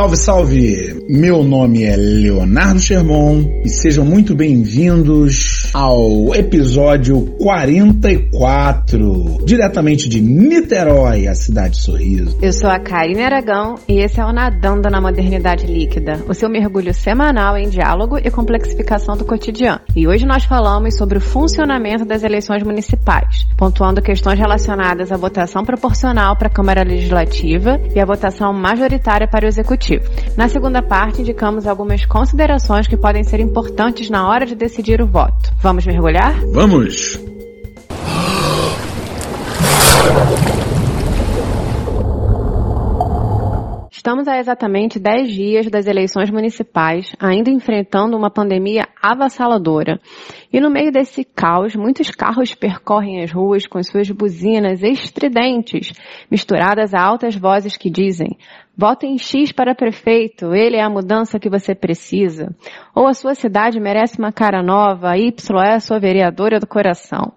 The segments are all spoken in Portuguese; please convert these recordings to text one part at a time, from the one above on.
Salve, salve! Meu nome é Leonardo Sherman e sejam muito bem-vindos ao episódio 44, diretamente de Niterói, a cidade de Sorriso. Eu sou a Karine Aragão e esse é o Nadando na Modernidade Líquida, o seu mergulho semanal em diálogo e complexificação do cotidiano. E hoje nós falamos sobre o funcionamento das eleições municipais, pontuando questões relacionadas à votação proporcional para a Câmara Legislativa e à votação majoritária para o Executivo. Na segunda parte, indicamos algumas considerações que podem ser importantes na hora de decidir o voto. Vamos mergulhar? Vamos! Estamos há exatamente 10 dias das eleições municipais, ainda enfrentando uma pandemia avassaladora. E no meio desse caos, muitos carros percorrem as ruas com suas buzinas estridentes, misturadas a altas vozes que dizem: Vote em X para prefeito, ele é a mudança que você precisa. Ou a sua cidade merece uma cara nova, Y é a sua vereadora do coração.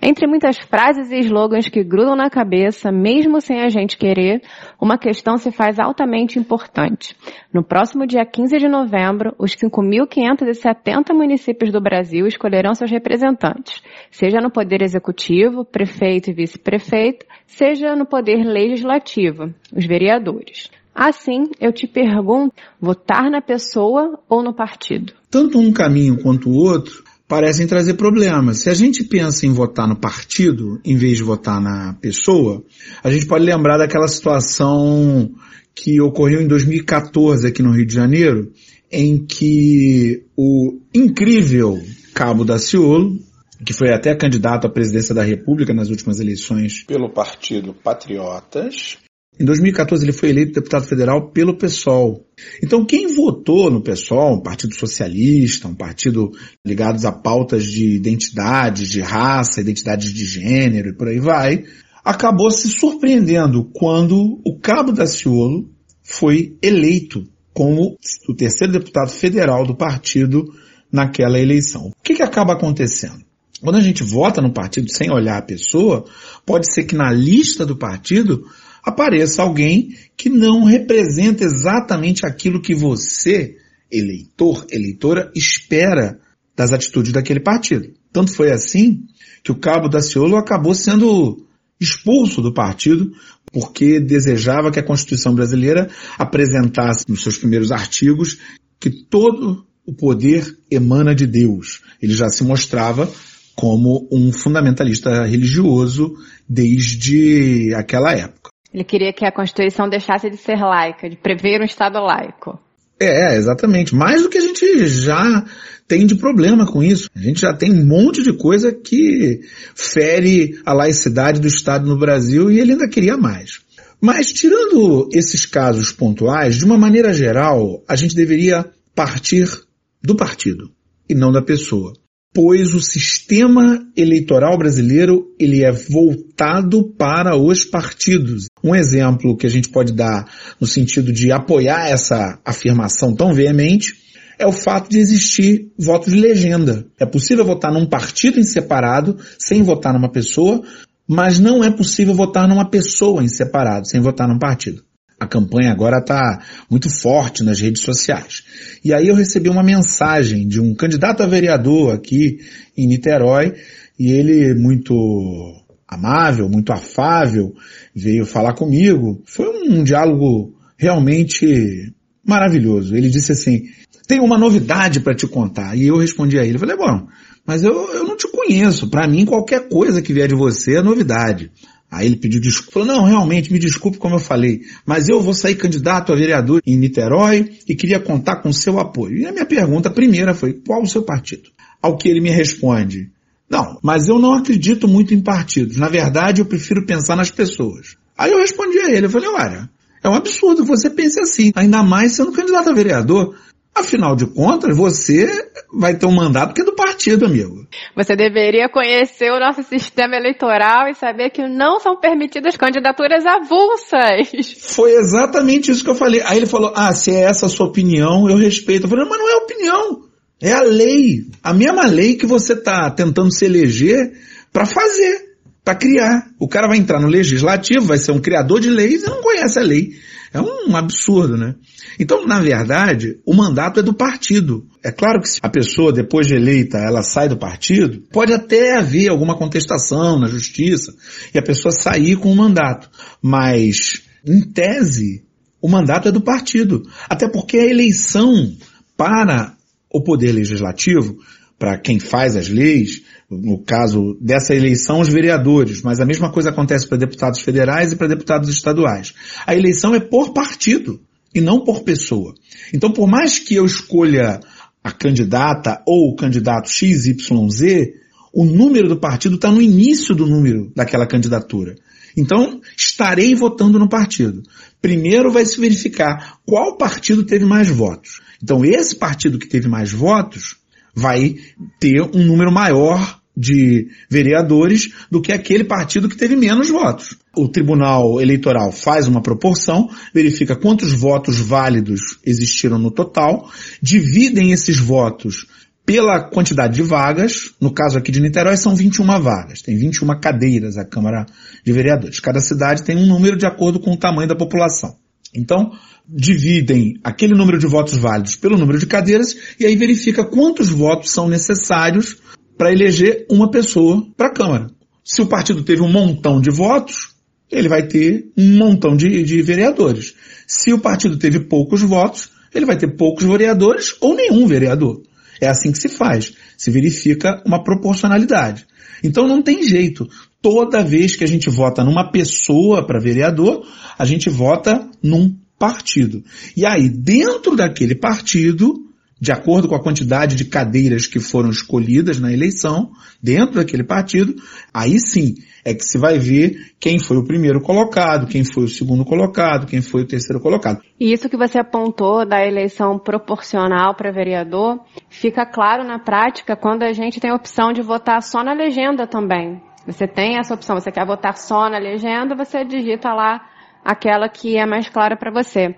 Entre muitas frases e slogans que grudam na cabeça, mesmo sem a gente querer, uma questão se faz altamente importante. No próximo dia 15 de novembro, os 5.570 municípios do Brasil escolherão seus representantes, seja no poder executivo, prefeito e vice-prefeito, seja no poder legislativo, os vereadores. Assim, eu te pergunto, votar na pessoa ou no partido? Tanto um caminho quanto o outro parecem trazer problemas. Se a gente pensa em votar no partido, em vez de votar na pessoa, a gente pode lembrar daquela situação que ocorreu em 2014 aqui no Rio de Janeiro, em que o incrível Cabo Daciolo, que foi até candidato à presidência da República nas últimas eleições pelo Partido Patriotas, em 2014 ele foi eleito deputado federal pelo PSOL. Então quem votou no PSOL, um partido socialista, um partido ligado a pautas de identidade, de raça, identidade de gênero e por aí vai, acabou se surpreendendo quando o Cabo Daciolo foi eleito como o terceiro deputado federal do partido naquela eleição. O que, que acaba acontecendo? Quando a gente vota no partido sem olhar a pessoa, pode ser que na lista do partido apareça alguém que não representa exatamente aquilo que você, eleitor, eleitora, espera das atitudes daquele partido. Tanto foi assim que o cabo Daciolo acabou sendo expulso do partido porque desejava que a Constituição brasileira apresentasse nos seus primeiros artigos que todo o poder emana de Deus. Ele já se mostrava como um fundamentalista religioso desde aquela época. Ele queria que a Constituição deixasse de ser laica, de prever um Estado laico. É, exatamente. Mais do que a gente já tem de problema com isso. A gente já tem um monte de coisa que fere a laicidade do Estado no Brasil e ele ainda queria mais. Mas tirando esses casos pontuais, de uma maneira geral, a gente deveria partir do partido e não da pessoa pois o sistema eleitoral brasileiro ele é voltado para os partidos. Um exemplo que a gente pode dar no sentido de apoiar essa afirmação tão veemente é o fato de existir voto de legenda. É possível votar num partido em separado sem votar numa pessoa, mas não é possível votar numa pessoa em separado sem votar num partido. A campanha agora está muito forte nas redes sociais. E aí eu recebi uma mensagem de um candidato a vereador aqui em Niterói, e ele muito amável, muito afável, veio falar comigo. Foi um diálogo realmente maravilhoso. Ele disse assim, tem uma novidade para te contar. E eu respondi a ele, falei, bom, mas eu, eu não te conheço. Para mim, qualquer coisa que vier de você é novidade. Aí ele pediu desculpa, falou, não, realmente, me desculpe como eu falei, mas eu vou sair candidato a vereador em Niterói e queria contar com seu apoio. E a minha pergunta primeira foi, qual o seu partido? Ao que ele me responde, não, mas eu não acredito muito em partidos. Na verdade, eu prefiro pensar nas pessoas. Aí eu respondi a ele, eu falei, olha, é um absurdo você pense assim, ainda mais sendo candidato a vereador. Afinal de contas, você vai ter um mandato que é do partido, amigo. Você deveria conhecer o nosso sistema eleitoral e saber que não são permitidas candidaturas avulsas. Foi exatamente isso que eu falei. Aí ele falou, ah, se é essa a sua opinião, eu respeito. Eu falei, mas não é opinião. É a lei. A mesma lei que você está tentando se eleger para fazer, para criar. O cara vai entrar no legislativo, vai ser um criador de leis e não conhece a lei. É um absurdo, né? Então, na verdade, o mandato é do partido. É claro que se a pessoa, depois de eleita, ela sai do partido, pode até haver alguma contestação na justiça e a pessoa sair com o mandato. Mas, em tese, o mandato é do partido. Até porque a eleição para o poder legislativo, para quem faz as leis, no caso dessa eleição, os vereadores, mas a mesma coisa acontece para deputados federais e para deputados estaduais. A eleição é por partido e não por pessoa. Então, por mais que eu escolha a candidata ou o candidato XYZ, o número do partido está no início do número daquela candidatura. Então, estarei votando no partido. Primeiro vai se verificar qual partido teve mais votos. Então, esse partido que teve mais votos vai ter um número maior de vereadores do que aquele partido que teve menos votos. O Tribunal Eleitoral faz uma proporção, verifica quantos votos válidos existiram no total, dividem esses votos pela quantidade de vagas, no caso aqui de Niterói são 21 vagas, tem 21 cadeiras a Câmara de Vereadores. Cada cidade tem um número de acordo com o tamanho da população. Então, dividem aquele número de votos válidos pelo número de cadeiras e aí verifica quantos votos são necessários para eleger uma pessoa para a Câmara. Se o partido teve um montão de votos, ele vai ter um montão de, de vereadores. Se o partido teve poucos votos, ele vai ter poucos vereadores ou nenhum vereador. É assim que se faz. Se verifica uma proporcionalidade. Então não tem jeito. Toda vez que a gente vota numa pessoa para vereador, a gente vota num partido. E aí, dentro daquele partido, de acordo com a quantidade de cadeiras que foram escolhidas na eleição, dentro daquele partido, aí sim é que se vai ver quem foi o primeiro colocado, quem foi o segundo colocado, quem foi o terceiro colocado. E isso que você apontou da eleição proporcional para vereador, fica claro na prática quando a gente tem a opção de votar só na legenda também. Você tem essa opção, você quer votar só na legenda, você digita lá aquela que é mais clara para você.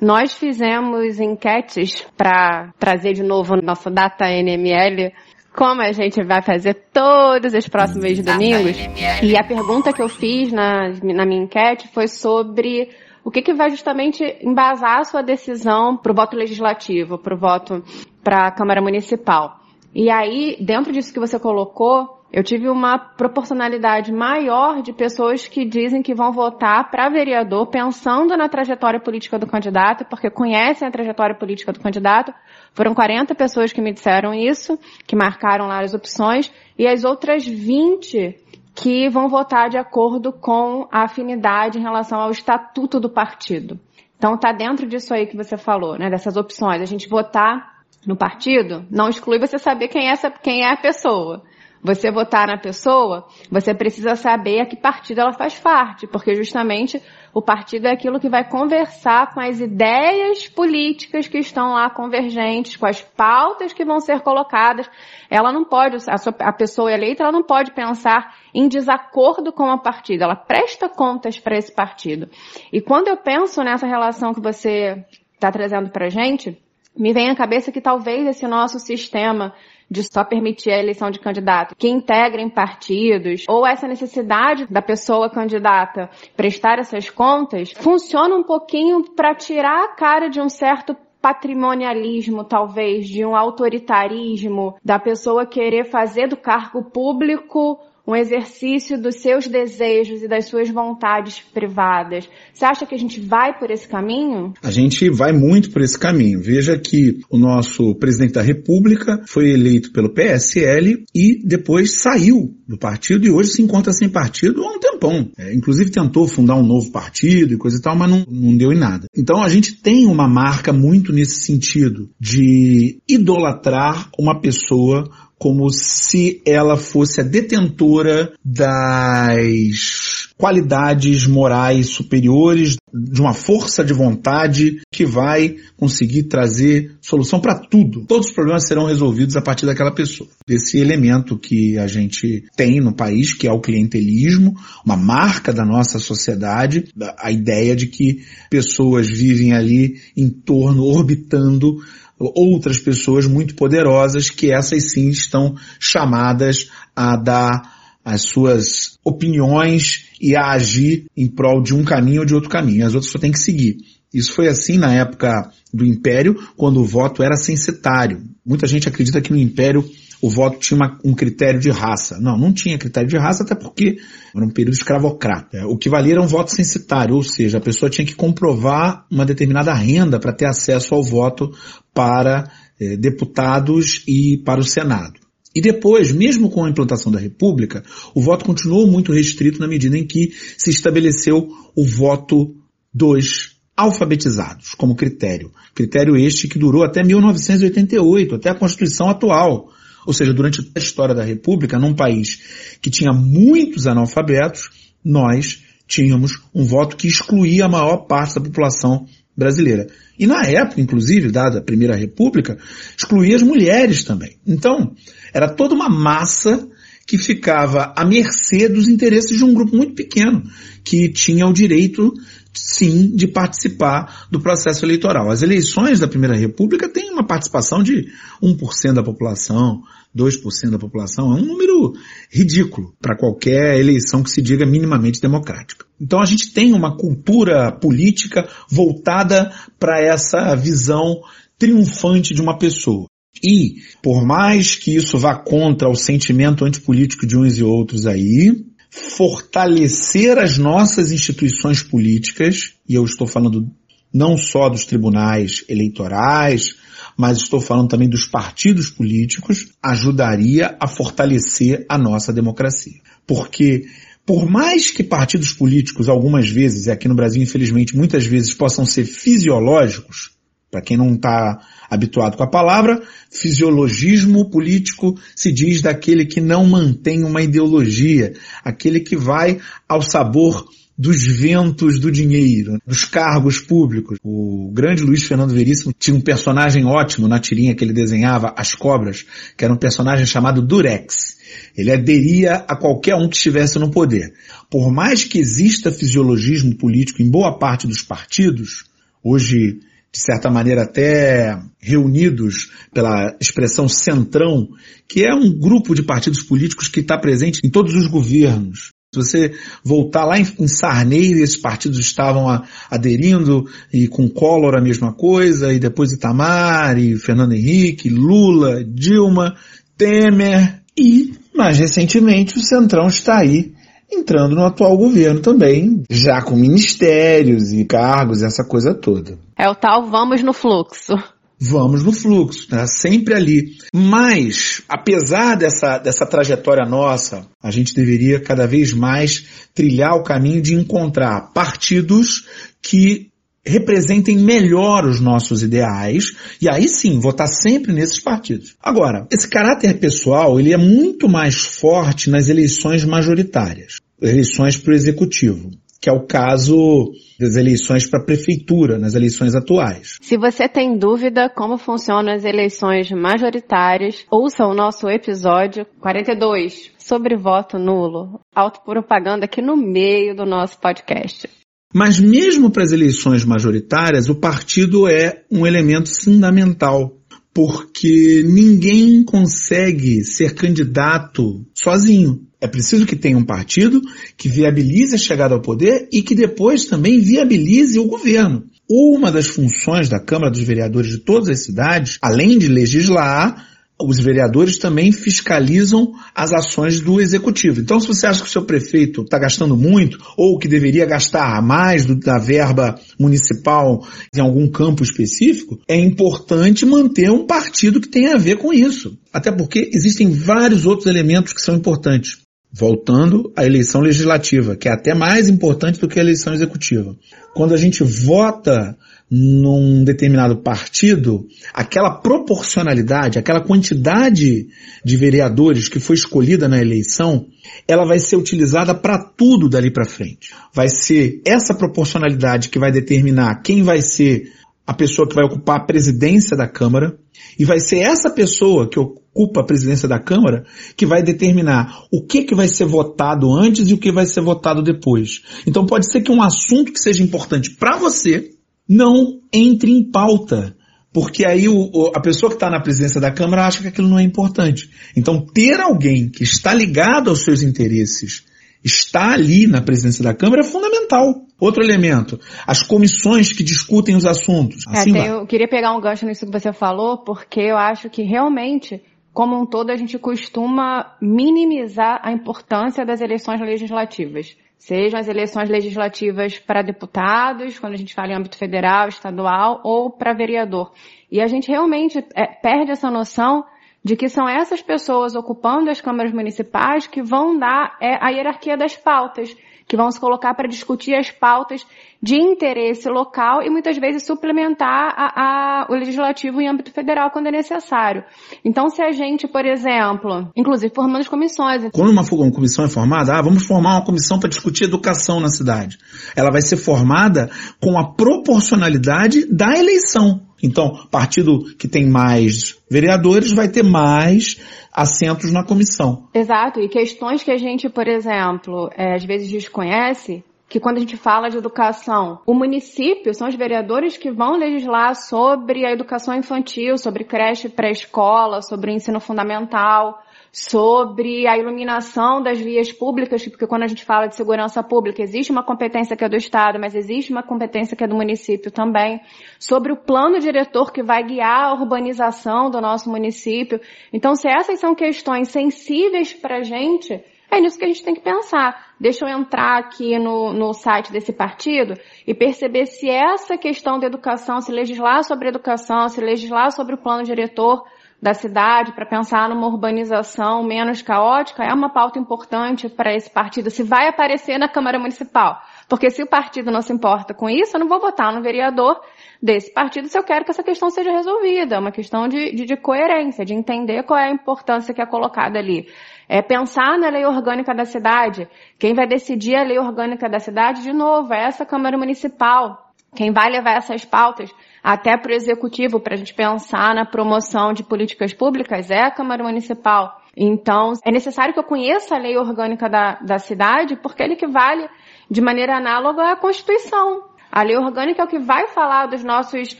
Nós fizemos enquetes para trazer de novo nossa data NML, como a gente vai fazer todos os próximos domingos. E a pergunta que eu fiz na, na minha enquete foi sobre o que, que vai justamente embasar a sua decisão para o voto legislativo, para o voto para a Câmara Municipal. E aí, dentro disso que você colocou, eu tive uma proporcionalidade maior de pessoas que dizem que vão votar para vereador pensando na trajetória política do candidato, porque conhecem a trajetória política do candidato. Foram 40 pessoas que me disseram isso, que marcaram lá as opções, e as outras 20 que vão votar de acordo com a afinidade em relação ao estatuto do partido. Então tá dentro disso aí que você falou, né, dessas opções. A gente votar no partido não exclui você saber quem é, essa, quem é a pessoa você votar na pessoa, você precisa saber a que partido ela faz parte, porque justamente o partido é aquilo que vai conversar com as ideias políticas que estão lá convergentes, com as pautas que vão ser colocadas. Ela não pode, a, sua, a pessoa eleita, ela não pode pensar em desacordo com a partido, ela presta contas para esse partido. E quando eu penso nessa relação que você está trazendo para gente, me vem à cabeça que talvez esse nosso sistema de só permitir a eleição de candidato. Que integrem partidos, ou essa necessidade da pessoa candidata prestar essas contas, funciona um pouquinho para tirar a cara de um certo patrimonialismo, talvez, de um autoritarismo, da pessoa querer fazer do cargo público um exercício dos seus desejos e das suas vontades privadas. Você acha que a gente vai por esse caminho? A gente vai muito por esse caminho. Veja que o nosso presidente da República foi eleito pelo PSL e depois saiu do partido e hoje se encontra sem partido há um tempão. É, inclusive tentou fundar um novo partido e coisa e tal, mas não, não deu em nada. Então a gente tem uma marca muito nesse sentido de idolatrar uma pessoa como se ela fosse a detentora das qualidades morais superiores, de uma força de vontade que vai conseguir trazer solução para tudo. Todos os problemas serão resolvidos a partir daquela pessoa. Esse elemento que a gente tem no país, que é o clientelismo, uma marca da nossa sociedade, a ideia de que pessoas vivem ali em torno, orbitando outras pessoas muito poderosas que essas sim estão chamadas a dar as suas opiniões e a agir em prol de um caminho ou de outro caminho. As outras só têm que seguir. Isso foi assim na época do Império, quando o voto era censitário. Muita gente acredita que no Império o voto tinha uma, um critério de raça. Não, não tinha critério de raça, até porque era um período escravocrata. O que valia era um voto censitário, ou seja, a pessoa tinha que comprovar uma determinada renda para ter acesso ao voto para eh, deputados e para o Senado. E depois, mesmo com a implantação da República, o voto continuou muito restrito na medida em que se estabeleceu o voto dos alfabetizados como critério. Critério este que durou até 1988, até a Constituição atual. Ou seja, durante a história da República, num país que tinha muitos analfabetos, nós tínhamos um voto que excluía a maior parte da população brasileira. E na época, inclusive, dada a Primeira República, excluía as mulheres também. Então, era toda uma massa que ficava à mercê dos interesses de um grupo muito pequeno, que tinha o direito, sim, de participar do processo eleitoral. As eleições da Primeira República têm uma participação de 1% da população, 2% da população, é um número ridículo para qualquer eleição que se diga minimamente democrática. Então a gente tem uma cultura política voltada para essa visão triunfante de uma pessoa. E, por mais que isso vá contra o sentimento antipolítico de uns e outros aí, fortalecer as nossas instituições políticas, e eu estou falando não só dos tribunais eleitorais, mas estou falando também dos partidos políticos, ajudaria a fortalecer a nossa democracia. Porque por mais que partidos políticos algumas vezes, e aqui no Brasil infelizmente muitas vezes possam ser fisiológicos, para quem não está habituado com a palavra, fisiologismo político se diz daquele que não mantém uma ideologia, aquele que vai ao sabor dos ventos do dinheiro, dos cargos públicos. O grande Luiz Fernando Veríssimo tinha um personagem ótimo na tirinha que ele desenhava, As Cobras, que era um personagem chamado Durex. Ele aderia a qualquer um que estivesse no poder. Por mais que exista fisiologismo político em boa parte dos partidos, hoje de certa maneira até reunidos pela expressão centrão, que é um grupo de partidos políticos que está presente em todos os governos. Se você voltar lá em, Sarney, esses partidos estavam aderindo e com Collor a mesma coisa, e depois Itamar, e Fernando Henrique, Lula, Dilma, Temer, e mais recentemente o Centrão está aí entrando no atual governo também, já com ministérios e cargos, essa coisa toda. É o tal vamos no fluxo. Vamos no fluxo, né? sempre ali. Mas, apesar dessa, dessa trajetória nossa, a gente deveria cada vez mais trilhar o caminho de encontrar partidos que representem melhor os nossos ideais e aí sim votar sempre nesses partidos. Agora, esse caráter pessoal ele é muito mais forte nas eleições majoritárias, eleições para o executivo que é o caso das eleições para a prefeitura, nas eleições atuais. Se você tem dúvida como funcionam as eleições majoritárias, ouça o nosso episódio 42 sobre voto nulo. Autopropaganda aqui no meio do nosso podcast. Mas mesmo para as eleições majoritárias, o partido é um elemento fundamental, porque ninguém consegue ser candidato sozinho. É preciso que tenha um partido que viabilize a chegada ao poder e que depois também viabilize o governo. Uma das funções da Câmara dos Vereadores de todas as cidades, além de legislar, os vereadores também fiscalizam as ações do executivo. Então, se você acha que o seu prefeito está gastando muito ou que deveria gastar mais do, da verba municipal em algum campo específico, é importante manter um partido que tenha a ver com isso. Até porque existem vários outros elementos que são importantes. Voltando à eleição legislativa, que é até mais importante do que a eleição executiva. Quando a gente vota num determinado partido, aquela proporcionalidade, aquela quantidade de vereadores que foi escolhida na eleição, ela vai ser utilizada para tudo dali para frente. Vai ser essa proporcionalidade que vai determinar quem vai ser a pessoa que vai ocupar a presidência da Câmara, e vai ser essa pessoa que ocupa a presidência da Câmara que vai determinar o que, que vai ser votado antes e o que vai ser votado depois. Então pode ser que um assunto que seja importante para você, não entre em pauta. Porque aí o, a pessoa que está na presidência da Câmara acha que aquilo não é importante. Então ter alguém que está ligado aos seus interesses estar ali na presidência da Câmara é fundamental. Outro elemento, as comissões que discutem os assuntos. É, assim é, eu queria pegar um gancho nisso que você falou, porque eu acho que realmente, como um todo, a gente costuma minimizar a importância das eleições legislativas. Sejam as eleições legislativas para deputados, quando a gente fala em âmbito federal, estadual, ou para vereador. E a gente realmente é, perde essa noção de que são essas pessoas ocupando as câmaras municipais que vão dar é, a hierarquia das pautas, que vão se colocar para discutir as pautas de interesse local e muitas vezes suplementar a, a, o legislativo em âmbito federal quando é necessário. Então, se a gente, por exemplo, inclusive formando as comissões. Quando uma, uma comissão é formada, ah, vamos formar uma comissão para discutir educação na cidade. Ela vai ser formada com a proporcionalidade da eleição. Então, partido que tem mais vereadores vai ter mais assentos na comissão. Exato, e questões que a gente, por exemplo, é, às vezes desconhece, que quando a gente fala de educação, o município são os vereadores que vão legislar sobre a educação infantil, sobre creche pré-escola, sobre o ensino fundamental sobre a iluminação das vias públicas, porque quando a gente fala de segurança pública, existe uma competência que é do Estado, mas existe uma competência que é do município também, sobre o plano diretor que vai guiar a urbanização do nosso município. Então, se essas são questões sensíveis para a gente, é nisso que a gente tem que pensar. Deixa eu entrar aqui no, no site desse partido e perceber se essa questão da educação, se legislar sobre educação, se legislar sobre o plano diretor, da cidade para pensar numa urbanização menos caótica é uma pauta importante para esse partido, se vai aparecer na Câmara Municipal. Porque se o partido não se importa com isso, eu não vou votar no vereador desse partido se eu quero que essa questão seja resolvida. É uma questão de, de, de coerência, de entender qual é a importância que é colocada ali. É pensar na lei orgânica da cidade. Quem vai decidir a lei orgânica da cidade, de novo, é essa Câmara Municipal. Quem vai levar essas pautas até para o executivo, para a gente pensar na promoção de políticas públicas, é a Câmara Municipal. Então, é necessário que eu conheça a lei orgânica da, da cidade, porque ele que vale de maneira análoga à Constituição. A lei orgânica é o que vai falar dos nossos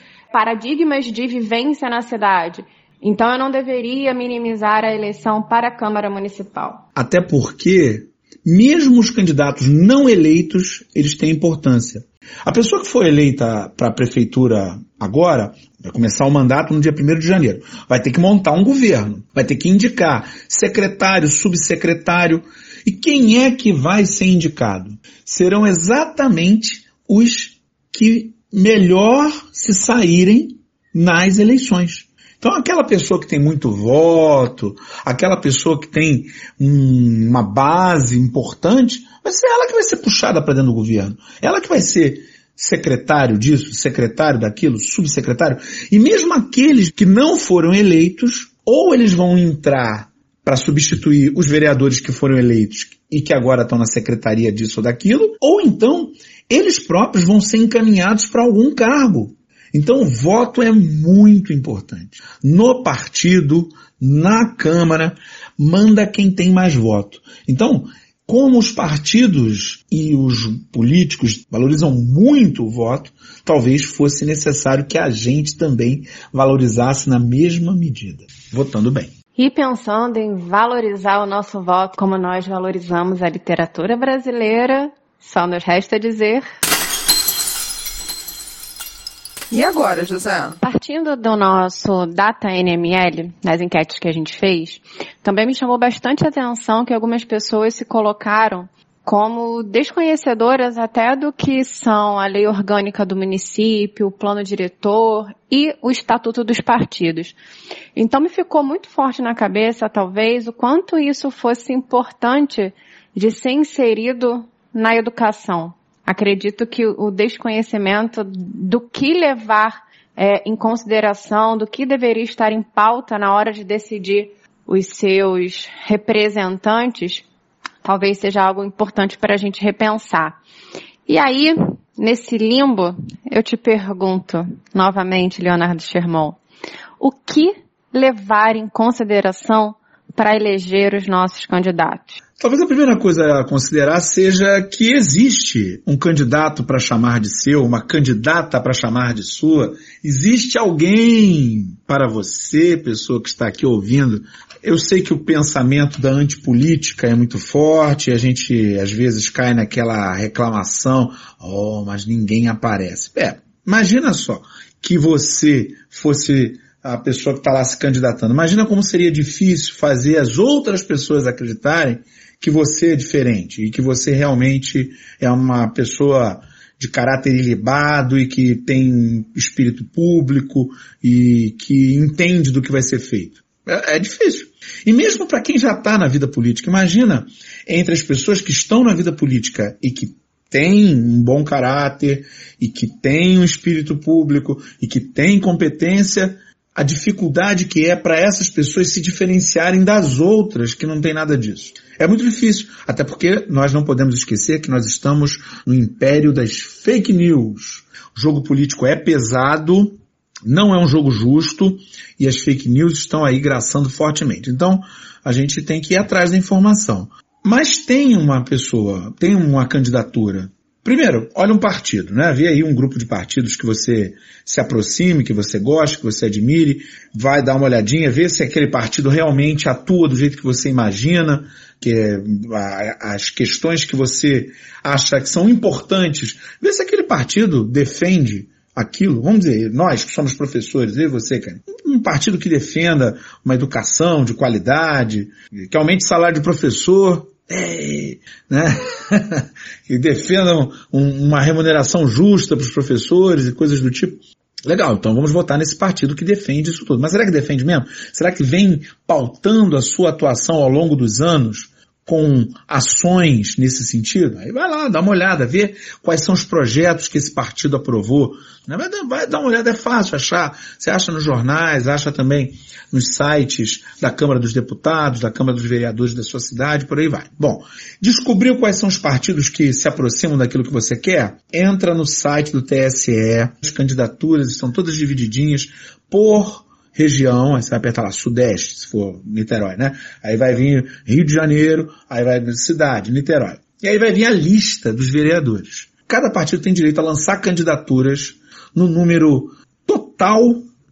paradigmas de vivência na cidade. Então, eu não deveria minimizar a eleição para a Câmara Municipal. Até porque, mesmo os candidatos não eleitos, eles têm importância. A pessoa que for eleita para a prefeitura agora, vai começar o mandato no dia 1 de janeiro, vai ter que montar um governo, vai ter que indicar secretário, subsecretário. E quem é que vai ser indicado? Serão exatamente os que melhor se saírem nas eleições. Então aquela pessoa que tem muito voto, aquela pessoa que tem um, uma base importante, vai ser ela que vai ser puxada para dentro do governo. Ela que vai ser secretário disso, secretário daquilo, subsecretário. E mesmo aqueles que não foram eleitos, ou eles vão entrar para substituir os vereadores que foram eleitos e que agora estão na secretaria disso ou daquilo, ou então eles próprios vão ser encaminhados para algum cargo. Então o voto é muito importante. No partido, na Câmara, manda quem tem mais voto. Então, como os partidos e os políticos valorizam muito o voto, talvez fosse necessário que a gente também valorizasse na mesma medida, votando bem. E pensando em valorizar o nosso voto como nós valorizamos a literatura brasileira, só nos resta dizer e agora, José? Partindo do nosso Data NML, das enquetes que a gente fez, também me chamou bastante atenção que algumas pessoas se colocaram como desconhecedoras até do que são a lei orgânica do município, o plano diretor e o estatuto dos partidos. Então me ficou muito forte na cabeça, talvez, o quanto isso fosse importante de ser inserido na educação. Acredito que o desconhecimento do que levar é, em consideração, do que deveria estar em pauta na hora de decidir os seus representantes, talvez seja algo importante para a gente repensar. E aí, nesse limbo, eu te pergunto novamente, Leonardo Sherman, o que levar em consideração para eleger os nossos candidatos? Talvez a primeira coisa a considerar seja que existe um candidato para chamar de seu, uma candidata para chamar de sua. Existe alguém para você, pessoa que está aqui ouvindo, Eu sei que o pensamento da antipolítica é muito forte, a gente às vezes cai naquela reclamação, oh, mas ninguém aparece. É, imagina só que você fosse a pessoa que está lá se candidatando. Imagina como seria difícil fazer as outras pessoas acreditarem que você é diferente e que você realmente é uma pessoa de caráter ilibado e que tem espírito público e que entende do que vai ser feito. É, é difícil. E mesmo para quem já está na vida política, imagina entre as pessoas que estão na vida política e que têm um bom caráter e que têm um espírito público e que têm competência, a dificuldade que é para essas pessoas se diferenciarem das outras que não tem nada disso. É muito difícil, até porque nós não podemos esquecer que nós estamos no império das fake news. O jogo político é pesado, não é um jogo justo e as fake news estão aí graçando fortemente. Então, a gente tem que ir atrás da informação. Mas tem uma pessoa, tem uma candidatura. Primeiro, olha um partido, né? Vê aí um grupo de partidos que você se aproxime, que você goste, que você admire, vai dar uma olhadinha, vê se aquele partido realmente atua do jeito que você imagina, que é, as questões que você acha que são importantes, vê se aquele partido defende aquilo, vamos dizer, nós que somos professores, e você, cara, um partido que defenda uma educação de qualidade, que aumente o salário de professor, é, né? que defenda um, uma remuneração justa para os professores e coisas do tipo. Legal, então vamos votar nesse partido que defende isso tudo. Mas será que defende mesmo? Será que vem pautando a sua atuação ao longo dos anos com ações nesse sentido, aí vai lá, dá uma olhada, vê quais são os projetos que esse partido aprovou. Vai, vai dar uma olhada, é fácil achar. Você acha nos jornais, acha também nos sites da Câmara dos Deputados, da Câmara dos Vereadores da sua cidade, por aí vai. Bom, descobriu quais são os partidos que se aproximam daquilo que você quer? Entra no site do TSE, as candidaturas estão todas divididinhas por região, aí você vai apertar lá, Sudeste, se for Niterói, né? Aí vai vir Rio de Janeiro, aí vai cidade, Niterói. E aí vai vir a lista dos vereadores. Cada partido tem direito a lançar candidaturas no número total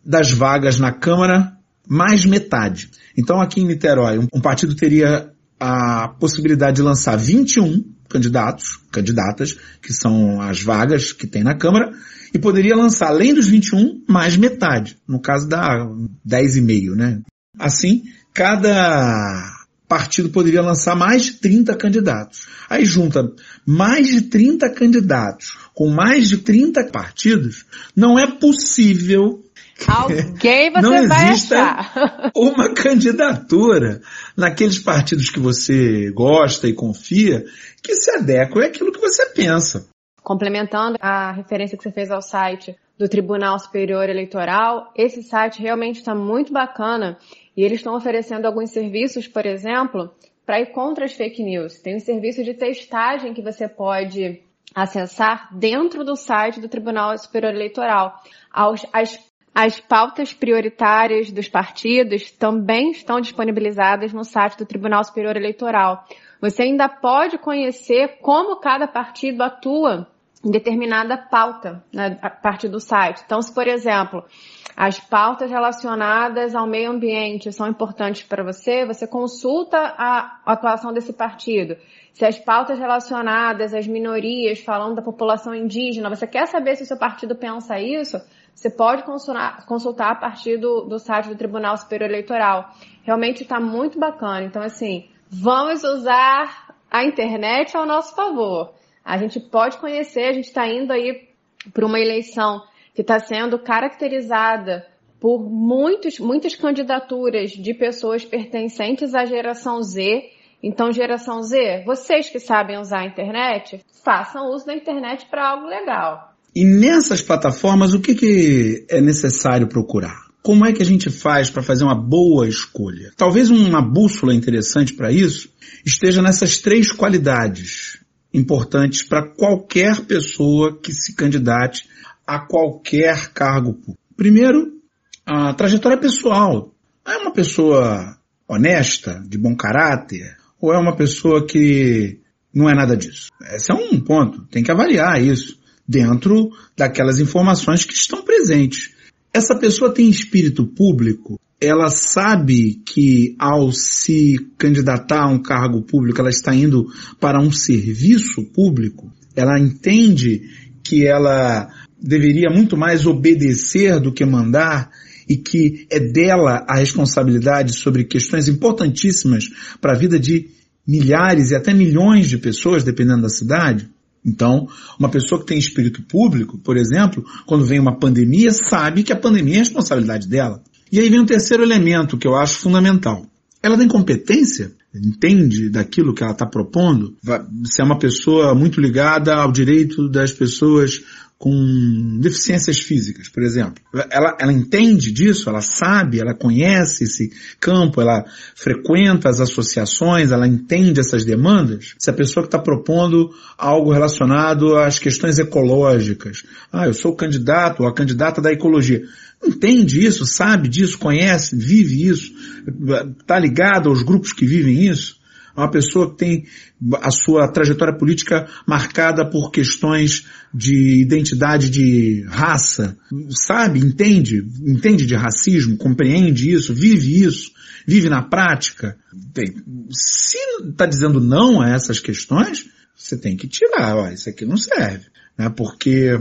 das vagas na Câmara, mais metade. Então aqui em Niterói, um partido teria a possibilidade de lançar 21 candidatos, candidatas, que são as vagas que tem na Câmara, e poderia lançar, além dos 21, mais metade. No caso da 10,5, né? Assim, cada partido poderia lançar mais de 30 candidatos. Aí junta mais de 30 candidatos com mais de 30 partidos, não é possível Alguém você não vai achar. uma candidatura naqueles partidos que você gosta e confia que se adequa àquilo que você pensa. Complementando a referência que você fez ao site do Tribunal Superior Eleitoral, esse site realmente está muito bacana e eles estão oferecendo alguns serviços, por exemplo, para ir contra as fake news. Tem um serviço de testagem que você pode acessar dentro do site do Tribunal Superior Eleitoral. As, as pautas prioritárias dos partidos também estão disponibilizadas no site do Tribunal Superior Eleitoral. Você ainda pode conhecer como cada partido atua determinada pauta né, a partir do site. Então, se por exemplo, as pautas relacionadas ao meio ambiente são importantes para você, você consulta a atuação desse partido. Se as pautas relacionadas às minorias, falando da população indígena, você quer saber se o seu partido pensa isso, você pode consultar, consultar a partir do, do site do Tribunal Superior Eleitoral. Realmente está muito bacana. Então, assim, vamos usar a internet ao nosso favor. A gente pode conhecer, a gente está indo aí para uma eleição que está sendo caracterizada por muitos, muitas candidaturas de pessoas pertencentes à geração Z. Então, geração Z, vocês que sabem usar a internet, façam uso da internet para algo legal. E nessas plataformas, o que, que é necessário procurar? Como é que a gente faz para fazer uma boa escolha? Talvez uma bússola interessante para isso esteja nessas três qualidades importantes para qualquer pessoa que se candidate a qualquer cargo público. Primeiro, a trajetória pessoal. É uma pessoa honesta, de bom caráter, ou é uma pessoa que não é nada disso? Esse é um ponto. Tem que avaliar isso dentro daquelas informações que estão presentes. Essa pessoa tem espírito público? Ela sabe que ao se candidatar a um cargo público, ela está indo para um serviço público, ela entende que ela deveria muito mais obedecer do que mandar e que é dela a responsabilidade sobre questões importantíssimas para a vida de milhares e até milhões de pessoas, dependendo da cidade. Então, uma pessoa que tem espírito público, por exemplo, quando vem uma pandemia, sabe que a pandemia é responsabilidade dela. E aí vem um terceiro elemento que eu acho fundamental. Ela tem competência? Entende daquilo que ela está propondo? Se é uma pessoa muito ligada ao direito das pessoas com deficiências físicas, por exemplo. Ela, ela entende disso, ela sabe, ela conhece esse campo, ela frequenta as associações, ela entende essas demandas. Se a pessoa que está propondo algo relacionado às questões ecológicas, ah, eu sou o candidato ou a candidata da ecologia, entende isso, sabe disso, conhece, vive isso, está ligado aos grupos que vivem isso, uma pessoa que tem a sua trajetória política marcada por questões de identidade de raça, sabe, entende, entende de racismo, compreende isso, vive isso, vive na prática. Se está dizendo não a essas questões, você tem que tirar, ó, isso aqui não serve, né? Porque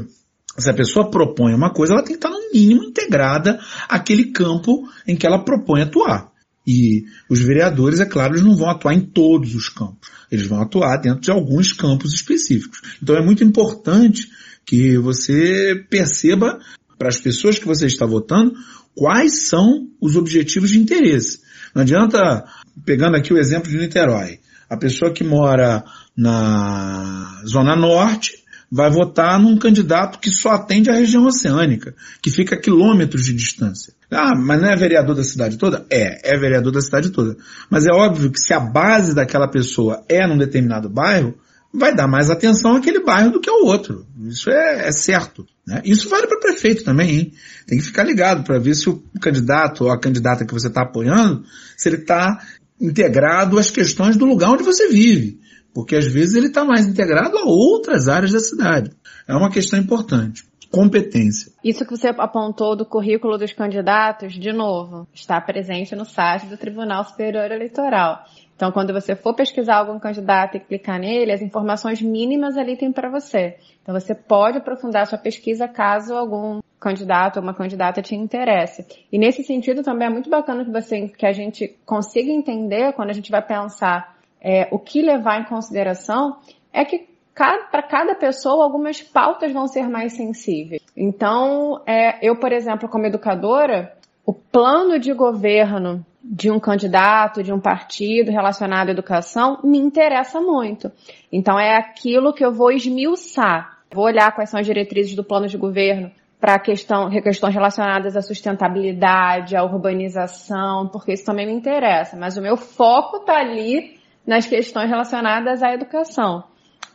se a pessoa propõe uma coisa, ela tem que estar no mínimo integrada àquele campo em que ela propõe atuar. E os vereadores, é claro, eles não vão atuar em todos os campos. Eles vão atuar dentro de alguns campos específicos. Então é muito importante que você perceba para as pessoas que você está votando quais são os objetivos de interesse. Não adianta, pegando aqui o exemplo de Niterói, a pessoa que mora na Zona Norte vai votar num candidato que só atende a região oceânica, que fica a quilômetros de distância. Ah, mas não é vereador da cidade toda? É, é vereador da cidade toda. Mas é óbvio que se a base daquela pessoa é num determinado bairro, vai dar mais atenção àquele bairro do que ao outro. Isso é, é certo. Né? Isso vale para prefeito também, hein? Tem que ficar ligado para ver se o candidato ou a candidata que você está apoiando, se ele está integrado às questões do lugar onde você vive porque às vezes ele está mais integrado a outras áreas da cidade. É uma questão importante. Competência. Isso que você apontou do currículo dos candidatos, de novo, está presente no site do Tribunal Superior Eleitoral. Então, quando você for pesquisar algum candidato e clicar nele, as informações mínimas ali tem para você. Então, você pode aprofundar sua pesquisa caso algum candidato ou uma candidata te interesse. E nesse sentido também é muito bacana que você, que a gente consiga entender quando a gente vai pensar é, o que levar em consideração é que para cada pessoa algumas pautas vão ser mais sensíveis. Então, é, eu, por exemplo, como educadora, o plano de governo de um candidato, de um partido relacionado à educação, me interessa muito. Então, é aquilo que eu vou esmiuçar. Vou olhar quais são as diretrizes do plano de governo para questão, questões relacionadas à sustentabilidade, à urbanização, porque isso também me interessa. Mas o meu foco está ali nas questões relacionadas à educação.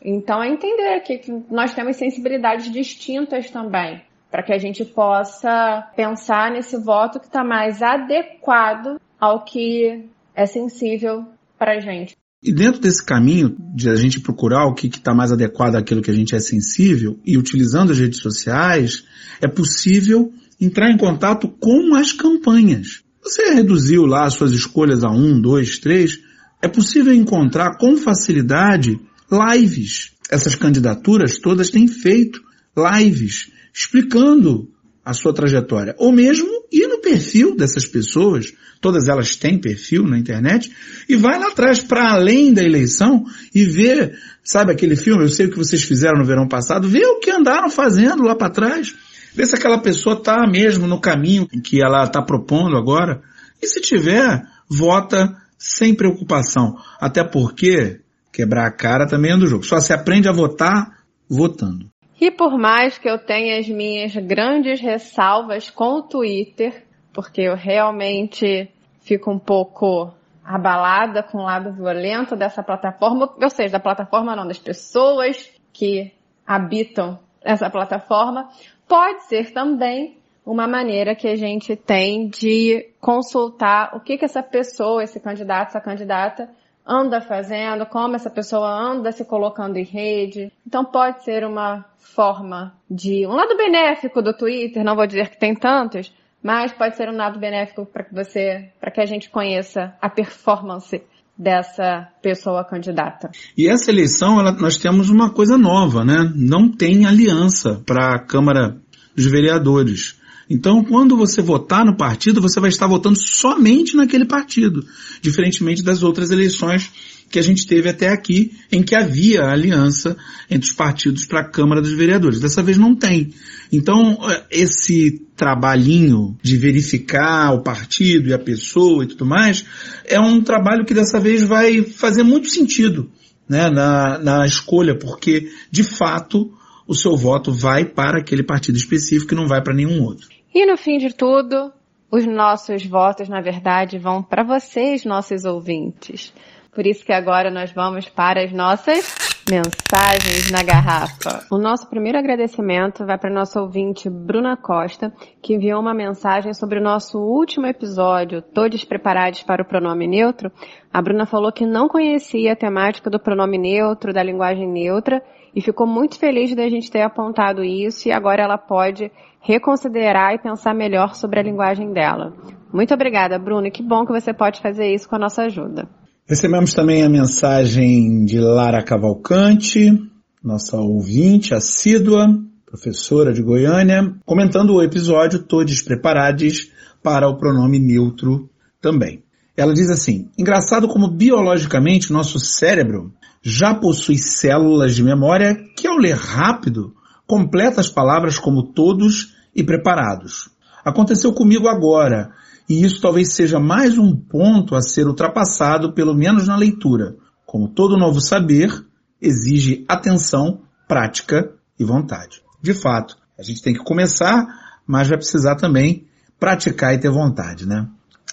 Então, é entender que, nós temos sensibilidades distintas também, para que a gente possa pensar nesse voto que está mais adequado ao que é sensível para a gente. E dentro desse caminho de a gente procurar o que está mais adequado àquilo que a gente é sensível e utilizando as redes sociais, é possível entrar em contato com as campanhas. Você reduziu lá as suas escolhas a um, dois, três, é possível encontrar com facilidade lives. Essas candidaturas todas têm feito lives explicando a sua trajetória. Ou mesmo ir no perfil dessas pessoas, todas elas têm perfil na internet, e vai lá atrás, para além da eleição, e ver, sabe aquele filme, eu sei o que vocês fizeram no verão passado, ver o que andaram fazendo lá para trás. Ver se aquela pessoa está mesmo no caminho que ela está propondo agora. E se tiver, vota sem preocupação. Até porque quebrar a cara também é do jogo. Só se aprende a votar votando. E por mais que eu tenha as minhas grandes ressalvas com o Twitter, porque eu realmente fico um pouco abalada com o lado violento dessa plataforma, ou seja, da plataforma não, das pessoas que habitam essa plataforma, pode ser também uma maneira que a gente tem de consultar o que que essa pessoa, esse candidato, essa candidata anda fazendo, como essa pessoa anda se colocando em rede. Então pode ser uma forma de um lado benéfico do Twitter, não vou dizer que tem tantos, mas pode ser um dado benéfico para que você, para que a gente conheça a performance dessa pessoa candidata. E essa eleição, ela, nós temos uma coisa nova, né? Não tem aliança para a Câmara dos Vereadores. Então, quando você votar no partido, você vai estar votando somente naquele partido, diferentemente das outras eleições que a gente teve até aqui, em que havia aliança entre os partidos para a Câmara dos Vereadores. Dessa vez não tem. Então, esse trabalhinho de verificar o partido e a pessoa e tudo mais, é um trabalho que dessa vez vai fazer muito sentido né, na, na escolha, porque, de fato, o seu voto vai para aquele partido específico e não vai para nenhum outro. E no fim de tudo, os nossos votos, na verdade, vão para vocês, nossos ouvintes. Por isso que agora nós vamos para as nossas mensagens na garrafa. O nosso primeiro agradecimento vai para nossa ouvinte Bruna Costa, que enviou uma mensagem sobre o nosso último episódio, Todos Preparados para o Pronome Neutro. A Bruna falou que não conhecia a temática do pronome neutro, da linguagem neutra, e ficou muito feliz de a gente ter apontado isso e agora ela pode reconsiderar e pensar melhor sobre a linguagem dela. Muito obrigada, Bruna, que bom que você pode fazer isso com a nossa ajuda. Recebemos também a mensagem de Lara Cavalcante, nossa ouvinte assídua, professora de Goiânia, comentando o episódio Todos Preparados para o pronome neutro também. Ela diz assim, engraçado como biologicamente nosso cérebro já possui células de memória que ao ler rápido completa as palavras como todos e preparados. Aconteceu comigo agora, e isso talvez seja mais um ponto a ser ultrapassado, pelo menos na leitura. Como todo novo saber, exige atenção, prática e vontade. De fato, a gente tem que começar, mas vai precisar também praticar e ter vontade, né?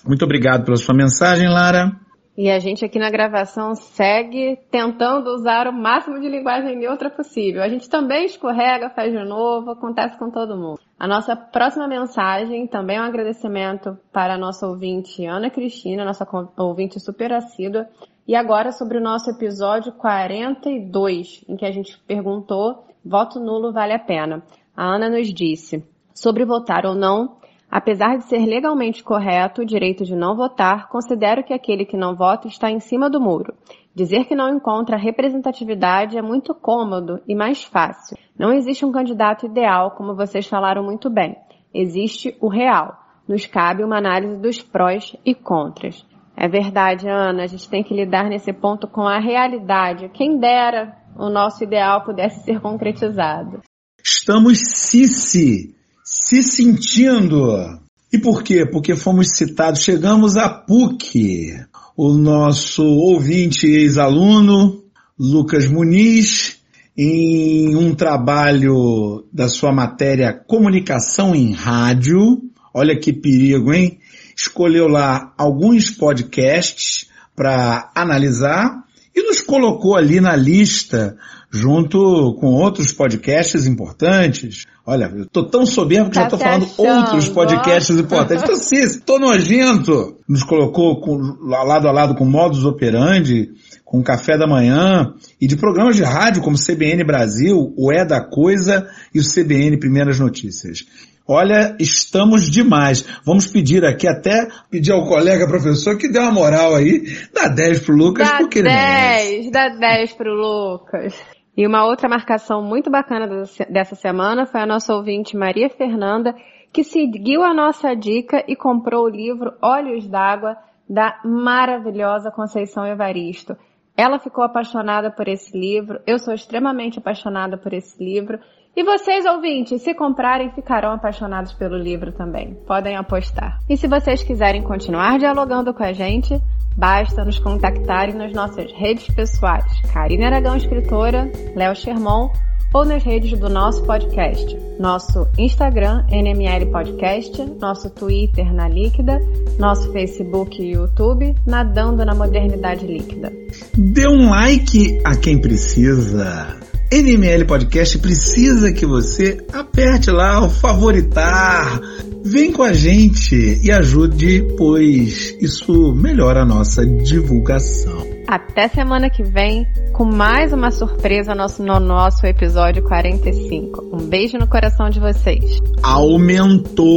Muito obrigado pela sua mensagem, Lara. E a gente aqui na gravação segue tentando usar o máximo de linguagem neutra possível. A gente também escorrega, faz de novo, acontece com todo mundo. A nossa próxima mensagem também é um agradecimento para a nossa ouvinte Ana Cristina, nossa ouvinte super assídua. E agora sobre o nosso episódio 42, em que a gente perguntou, voto nulo vale a pena. A Ana nos disse, sobre votar ou não, Apesar de ser legalmente correto o direito de não votar, considero que aquele que não vota está em cima do muro. Dizer que não encontra representatividade é muito cômodo e mais fácil. Não existe um candidato ideal, como vocês falaram muito bem. Existe o real. Nos cabe uma análise dos prós e contras. É verdade, Ana, a gente tem que lidar nesse ponto com a realidade. Quem dera o nosso ideal pudesse ser concretizado. Estamos Cici se sentindo. E por quê? Porque fomos citados, chegamos a PUC. O nosso ouvinte ex-aluno, Lucas Muniz, em um trabalho da sua matéria Comunicação em Rádio, olha que perigo, hein? Escolheu lá alguns podcasts para analisar e nos colocou ali na lista junto com outros podcasts importantes. Olha, eu tô tão soberbo que tá já tô falando achando, outros podcasts importantes. Então, sim, tô nojento. Nos colocou com, lado a lado com modus operandi, com café da manhã e de programas de rádio como CBN Brasil, o É da Coisa e o CBN Primeiras Notícias. Olha, estamos demais. Vamos pedir aqui até, pedir ao colega professor que dê uma moral aí, dá 10 pro Lucas, dá porque 10, dá 10 pro Lucas. E uma outra marcação muito bacana dessa semana foi a nossa ouvinte Maria Fernanda, que seguiu a nossa dica e comprou o livro Olhos d'Água da maravilhosa Conceição Evaristo. Ela ficou apaixonada por esse livro, eu sou extremamente apaixonada por esse livro. E vocês, ouvintes, se comprarem, ficarão apaixonados pelo livro também. Podem apostar. E se vocês quiserem continuar dialogando com a gente, Basta nos contactarem nas nossas redes pessoais, Karine Aragão Escritora, Léo Sherman, ou nas redes do nosso podcast. Nosso Instagram, NML Podcast, nosso Twitter na Líquida, nosso Facebook e YouTube, Nadando na Modernidade Líquida. Dê um like a quem precisa. NML Podcast precisa que você aperte lá o favoritar, Vem com a gente e ajude, pois isso melhora a nossa divulgação. Até semana que vem com mais uma surpresa no nosso, no nosso episódio 45. Um beijo no coração de vocês. Aumentou!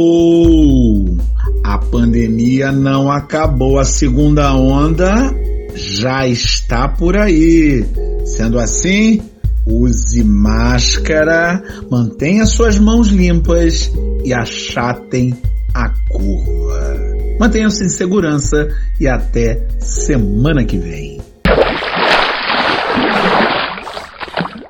A pandemia não acabou. A segunda onda já está por aí. Sendo assim, use máscara, mantenha suas mãos limpas e achatem a curva. Mantenham-se em segurança e até semana que vem.